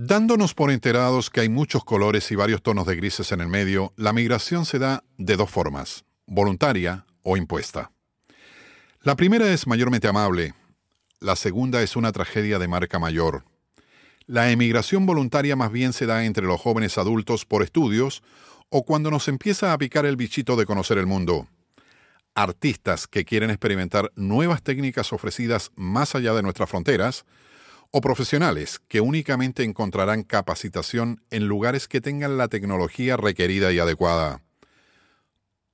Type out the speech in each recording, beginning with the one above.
Dándonos por enterados que hay muchos colores y varios tonos de grises en el medio, la migración se da de dos formas, voluntaria o impuesta. La primera es mayormente amable, la segunda es una tragedia de marca mayor. La emigración voluntaria más bien se da entre los jóvenes adultos por estudios o cuando nos empieza a picar el bichito de conocer el mundo. Artistas que quieren experimentar nuevas técnicas ofrecidas más allá de nuestras fronteras, o profesionales que únicamente encontrarán capacitación en lugares que tengan la tecnología requerida y adecuada.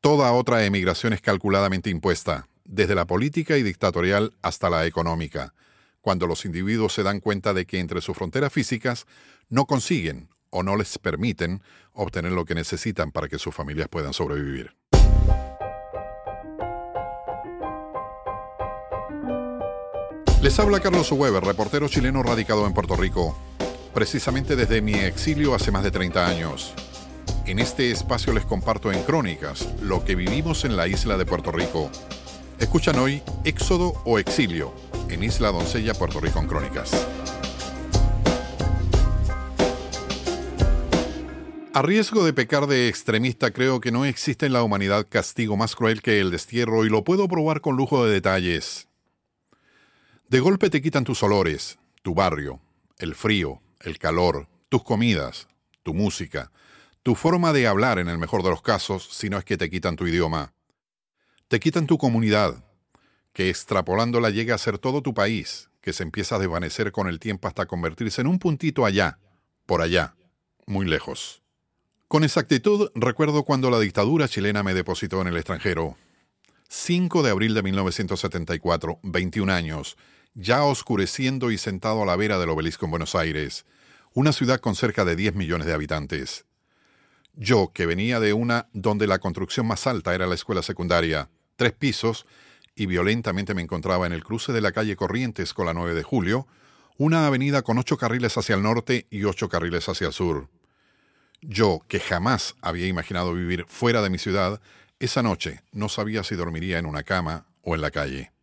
Toda otra emigración es calculadamente impuesta, desde la política y dictatorial hasta la económica, cuando los individuos se dan cuenta de que entre sus fronteras físicas no consiguen o no les permiten obtener lo que necesitan para que sus familias puedan sobrevivir. Les habla Carlos Weber, reportero chileno radicado en Puerto Rico, precisamente desde mi exilio hace más de 30 años. En este espacio les comparto en crónicas lo que vivimos en la isla de Puerto Rico. Escuchan hoy Éxodo o Exilio en Isla Doncella, Puerto Rico en Crónicas. A riesgo de pecar de extremista, creo que no existe en la humanidad castigo más cruel que el destierro y lo puedo probar con lujo de detalles. De golpe te quitan tus olores, tu barrio, el frío, el calor, tus comidas, tu música, tu forma de hablar en el mejor de los casos, si no es que te quitan tu idioma. Te quitan tu comunidad, que extrapolándola llega a ser todo tu país, que se empieza a desvanecer con el tiempo hasta convertirse en un puntito allá, por allá, muy lejos. Con exactitud recuerdo cuando la dictadura chilena me depositó en el extranjero. 5 de abril de 1974, 21 años, ya oscureciendo y sentado a la vera del obelisco en Buenos Aires, una ciudad con cerca de 10 millones de habitantes. Yo, que venía de una donde la construcción más alta era la escuela secundaria, tres pisos, y violentamente me encontraba en el cruce de la calle Corrientes con la 9 de julio, una avenida con ocho carriles hacia el norte y ocho carriles hacia el sur. Yo, que jamás había imaginado vivir fuera de mi ciudad, esa noche no sabía si dormiría en una cama o en la calle.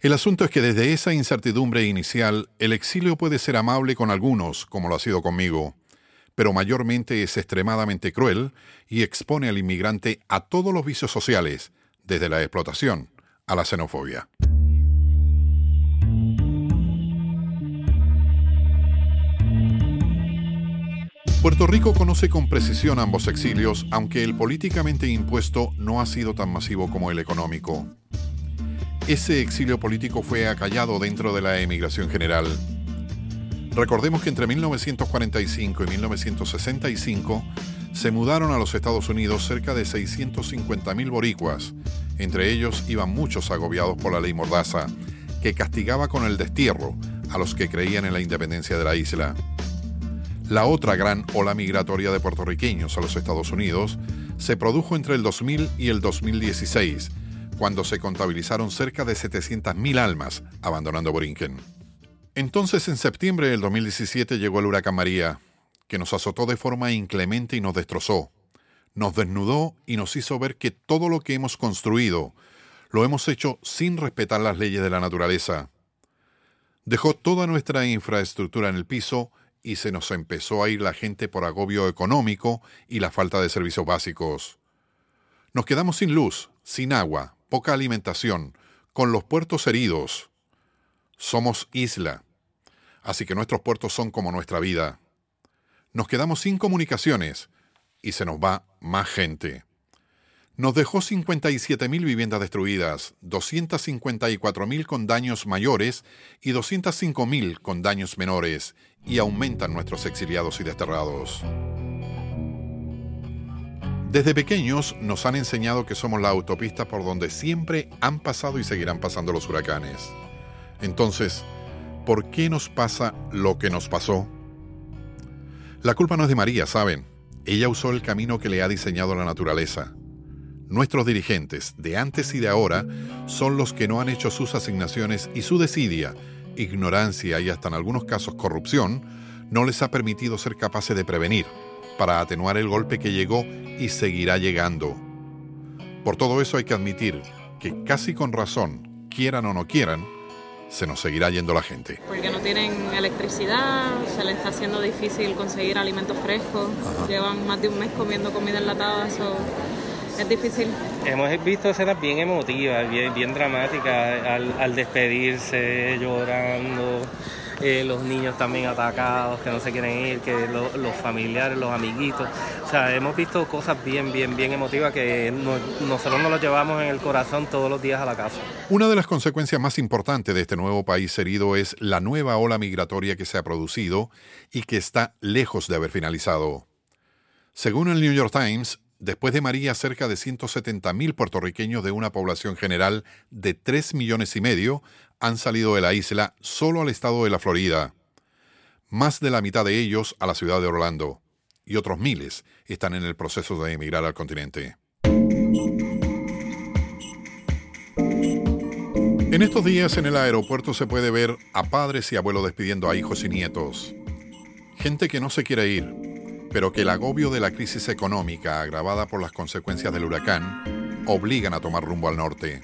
El asunto es que desde esa incertidumbre inicial, el exilio puede ser amable con algunos, como lo ha sido conmigo, pero mayormente es extremadamente cruel y expone al inmigrante a todos los vicios sociales, desde la explotación a la xenofobia. Puerto Rico conoce con precisión ambos exilios, aunque el políticamente impuesto no ha sido tan masivo como el económico. Ese exilio político fue acallado dentro de la emigración general. Recordemos que entre 1945 y 1965 se mudaron a los Estados Unidos cerca de 650.000 boricuas. Entre ellos iban muchos agobiados por la ley Mordaza, que castigaba con el destierro a los que creían en la independencia de la isla. La otra gran ola migratoria de puertorriqueños a los Estados Unidos se produjo entre el 2000 y el 2016, cuando se contabilizaron cerca de 700.000 almas abandonando Borinquen. Entonces, en septiembre del 2017 llegó el huracán María, que nos azotó de forma inclemente y nos destrozó. Nos desnudó y nos hizo ver que todo lo que hemos construido lo hemos hecho sin respetar las leyes de la naturaleza. Dejó toda nuestra infraestructura en el piso y se nos empezó a ir la gente por agobio económico y la falta de servicios básicos. Nos quedamos sin luz, sin agua, poca alimentación, con los puertos heridos. Somos isla, así que nuestros puertos son como nuestra vida. Nos quedamos sin comunicaciones y se nos va más gente. Nos dejó 57.000 viviendas destruidas, 254.000 con daños mayores y 205.000 con daños menores, y aumentan nuestros exiliados y desterrados. Desde pequeños nos han enseñado que somos la autopista por donde siempre han pasado y seguirán pasando los huracanes. Entonces, ¿por qué nos pasa lo que nos pasó? La culpa no es de María, ¿saben? Ella usó el camino que le ha diseñado la naturaleza. Nuestros dirigentes, de antes y de ahora, son los que no han hecho sus asignaciones y su desidia, ignorancia y hasta en algunos casos corrupción, no les ha permitido ser capaces de prevenir, para atenuar el golpe que llegó y seguirá llegando. Por todo eso hay que admitir que casi con razón, quieran o no quieran, se nos seguirá yendo la gente. Porque no tienen electricidad, se les está haciendo difícil conseguir alimentos frescos, llevan más de un mes comiendo comida enlatada, eso es difícil. Hemos visto escenas bien emotivas, bien, bien dramáticas, al, al despedirse, llorando. Eh, los niños también atacados, que no se quieren ir, que los familiares, los amiguitos. O sea, hemos visto cosas bien, bien, bien emotivas que nosotros nos lo llevamos en el corazón todos los días a la casa. Una de las consecuencias más importantes de este nuevo país herido es la nueva ola migratoria que se ha producido y que está lejos de haber finalizado. Según el New York Times, Después de María, cerca de 170.000 puertorriqueños de una población general de 3 millones y medio han salido de la isla solo al estado de la Florida. Más de la mitad de ellos a la ciudad de Orlando. Y otros miles están en el proceso de emigrar al continente. En estos días en el aeropuerto se puede ver a padres y abuelos despidiendo a hijos y nietos. Gente que no se quiere ir, pero que el agobio de la crisis económica agravada por las consecuencias del huracán obligan a tomar rumbo al norte.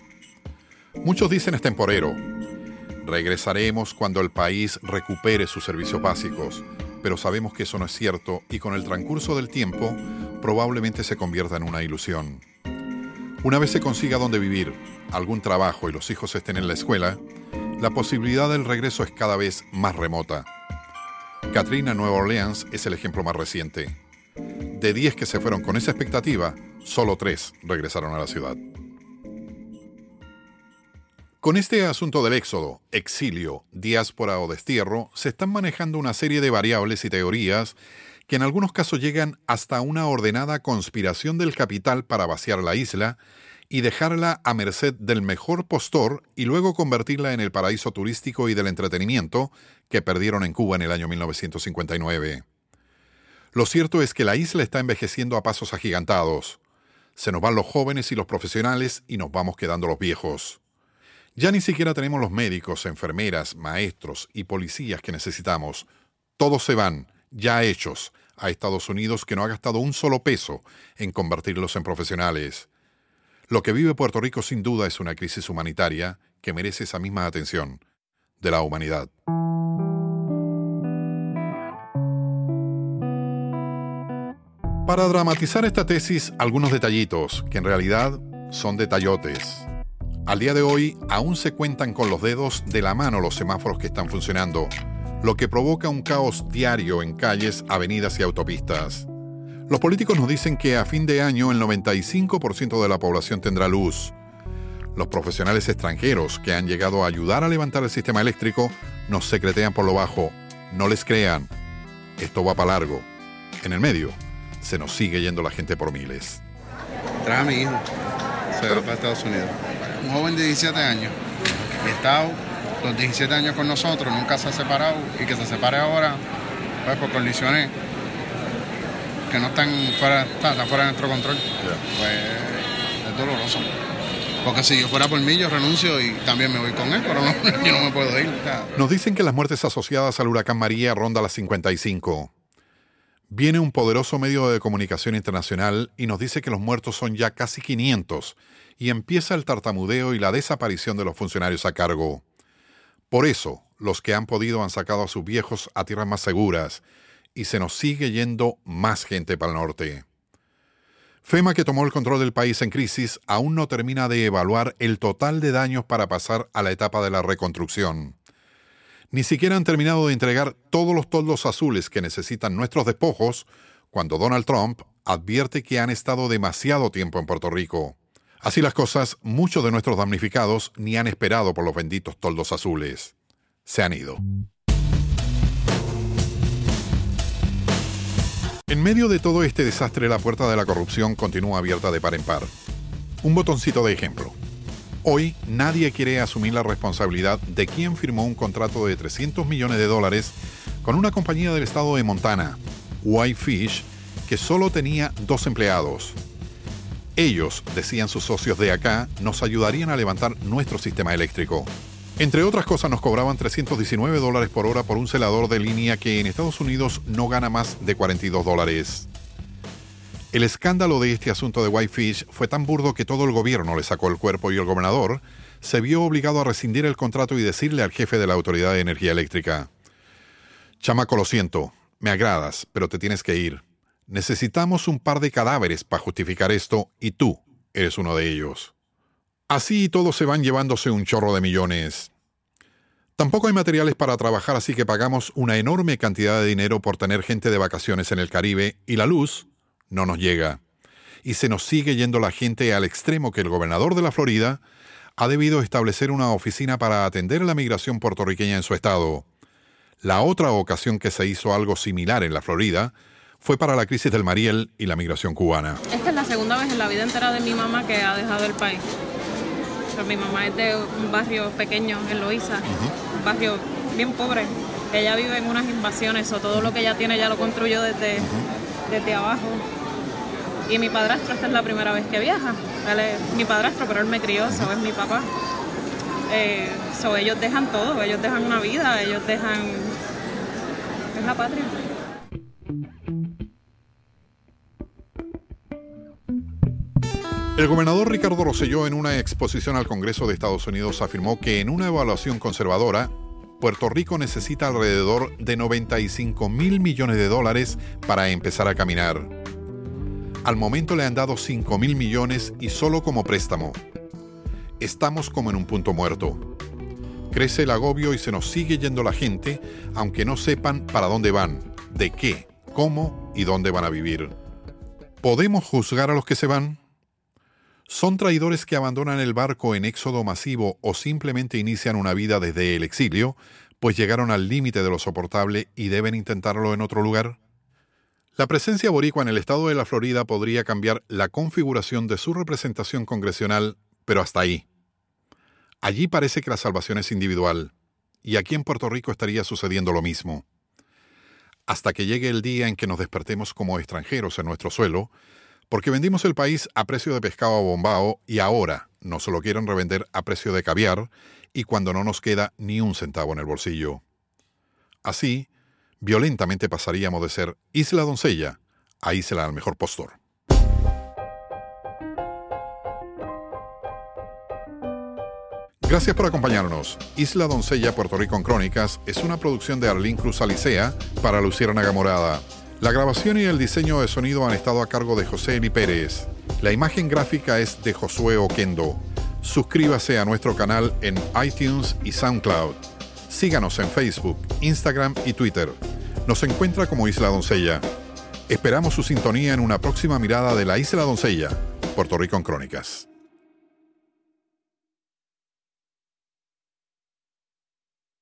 Muchos dicen es temporero, Regresaremos cuando el país recupere sus servicios básicos, pero sabemos que eso no es cierto y con el transcurso del tiempo probablemente se convierta en una ilusión. Una vez se consiga donde vivir, algún trabajo y los hijos estén en la escuela, la posibilidad del regreso es cada vez más remota. Katrina Nueva Orleans es el ejemplo más reciente. De 10 que se fueron con esa expectativa, solo 3 regresaron a la ciudad. Con este asunto del éxodo, exilio, diáspora o destierro, se están manejando una serie de variables y teorías que en algunos casos llegan hasta una ordenada conspiración del capital para vaciar la isla y dejarla a merced del mejor postor y luego convertirla en el paraíso turístico y del entretenimiento que perdieron en Cuba en el año 1959. Lo cierto es que la isla está envejeciendo a pasos agigantados. Se nos van los jóvenes y los profesionales y nos vamos quedando los viejos. Ya ni siquiera tenemos los médicos, enfermeras, maestros y policías que necesitamos. Todos se van, ya hechos, a Estados Unidos que no ha gastado un solo peso en convertirlos en profesionales. Lo que vive Puerto Rico sin duda es una crisis humanitaria que merece esa misma atención de la humanidad. Para dramatizar esta tesis, algunos detallitos, que en realidad son detallotes. Al día de hoy aún se cuentan con los dedos de la mano los semáforos que están funcionando, lo que provoca un caos diario en calles, avenidas y autopistas. Los políticos nos dicen que a fin de año el 95% de la población tendrá luz. Los profesionales extranjeros que han llegado a ayudar a levantar el sistema eléctrico nos secretean por lo bajo. No les crean. Esto va para largo. En el medio, se nos sigue yendo la gente por miles. Trae a mi hijo. Se va para Estados Unidos un joven de 17 años, estado los 17 años con nosotros, nunca se ha separado y que se separe ahora, pues por condiciones que no están fuera, están, fuera de nuestro control, pues es doloroso. Porque si yo fuera por mí, yo renuncio y también me voy con él, pero no, yo no me puedo ir. Nos dicen que las muertes asociadas al huracán María ronda las 55. Viene un poderoso medio de comunicación internacional y nos dice que los muertos son ya casi 500 y empieza el tartamudeo y la desaparición de los funcionarios a cargo. Por eso, los que han podido han sacado a sus viejos a tierras más seguras y se nos sigue yendo más gente para el norte. FEMA, que tomó el control del país en crisis, aún no termina de evaluar el total de daños para pasar a la etapa de la reconstrucción. Ni siquiera han terminado de entregar todos los toldos azules que necesitan nuestros despojos cuando Donald Trump advierte que han estado demasiado tiempo en Puerto Rico. Así las cosas, muchos de nuestros damnificados ni han esperado por los benditos toldos azules. Se han ido. En medio de todo este desastre, la puerta de la corrupción continúa abierta de par en par. Un botoncito de ejemplo. Hoy nadie quiere asumir la responsabilidad de quién firmó un contrato de 300 millones de dólares con una compañía del estado de Montana, Whitefish, que solo tenía dos empleados, ellos, decían sus socios de acá, nos ayudarían a levantar nuestro sistema eléctrico. Entre otras cosas, nos cobraban 319 dólares por hora por un celador de línea que en Estados Unidos no gana más de 42 dólares. El escándalo de este asunto de Whitefish fue tan burdo que todo el gobierno le sacó el cuerpo y el gobernador se vio obligado a rescindir el contrato y decirle al jefe de la Autoridad de Energía Eléctrica, Chamaco, lo siento, me agradas, pero te tienes que ir. Necesitamos un par de cadáveres para justificar esto y tú eres uno de ellos. Así todos se van llevándose un chorro de millones. Tampoco hay materiales para trabajar, así que pagamos una enorme cantidad de dinero por tener gente de vacaciones en el Caribe y la luz no nos llega. Y se nos sigue yendo la gente al extremo que el gobernador de la Florida ha debido establecer una oficina para atender la migración puertorriqueña en su estado. La otra ocasión que se hizo algo similar en la Florida fue para la crisis del Mariel y la migración cubana. Esta es la segunda vez en la vida entera de mi mamá que ha dejado el país. Mi mamá es de un barrio pequeño en Loíza, un barrio bien pobre. Ella vive en unas invasiones o todo lo que ella tiene ya lo construyó desde, desde abajo. Y mi padrastro, esta es la primera vez que viaja. Él es mi padrastro, pero él me crió, eso es mi papá. Eh, ellos dejan todo, ellos dejan una vida, ellos dejan... Es la patria. El gobernador Ricardo Rosselló en una exposición al Congreso de Estados Unidos afirmó que en una evaluación conservadora, Puerto Rico necesita alrededor de 95 mil millones de dólares para empezar a caminar. Al momento le han dado 5 mil millones y solo como préstamo. Estamos como en un punto muerto. Crece el agobio y se nos sigue yendo la gente, aunque no sepan para dónde van, de qué, cómo y dónde van a vivir. ¿Podemos juzgar a los que se van? ¿Son traidores que abandonan el barco en éxodo masivo o simplemente inician una vida desde el exilio, pues llegaron al límite de lo soportable y deben intentarlo en otro lugar? La presencia boricua en el estado de la Florida podría cambiar la configuración de su representación congresional, pero hasta ahí. Allí parece que la salvación es individual, y aquí en Puerto Rico estaría sucediendo lo mismo. Hasta que llegue el día en que nos despertemos como extranjeros en nuestro suelo, porque vendimos el país a precio de pescado a bombao y ahora nos lo quieren revender a precio de caviar y cuando no nos queda ni un centavo en el bolsillo. Así, violentamente pasaríamos de ser Isla Doncella a Isla al mejor postor. Gracias por acompañarnos. Isla Doncella Puerto Rico en Crónicas es una producción de Arlín Cruz Alicea para Luciérnaga Morada. La grabación y el diseño de sonido han estado a cargo de José Eli Pérez. La imagen gráfica es de Josué Oquendo. Suscríbase a nuestro canal en iTunes y SoundCloud. Síganos en Facebook, Instagram y Twitter. Nos encuentra como Isla Doncella. Esperamos su sintonía en una próxima mirada de la Isla Doncella, Puerto Rico en Crónicas.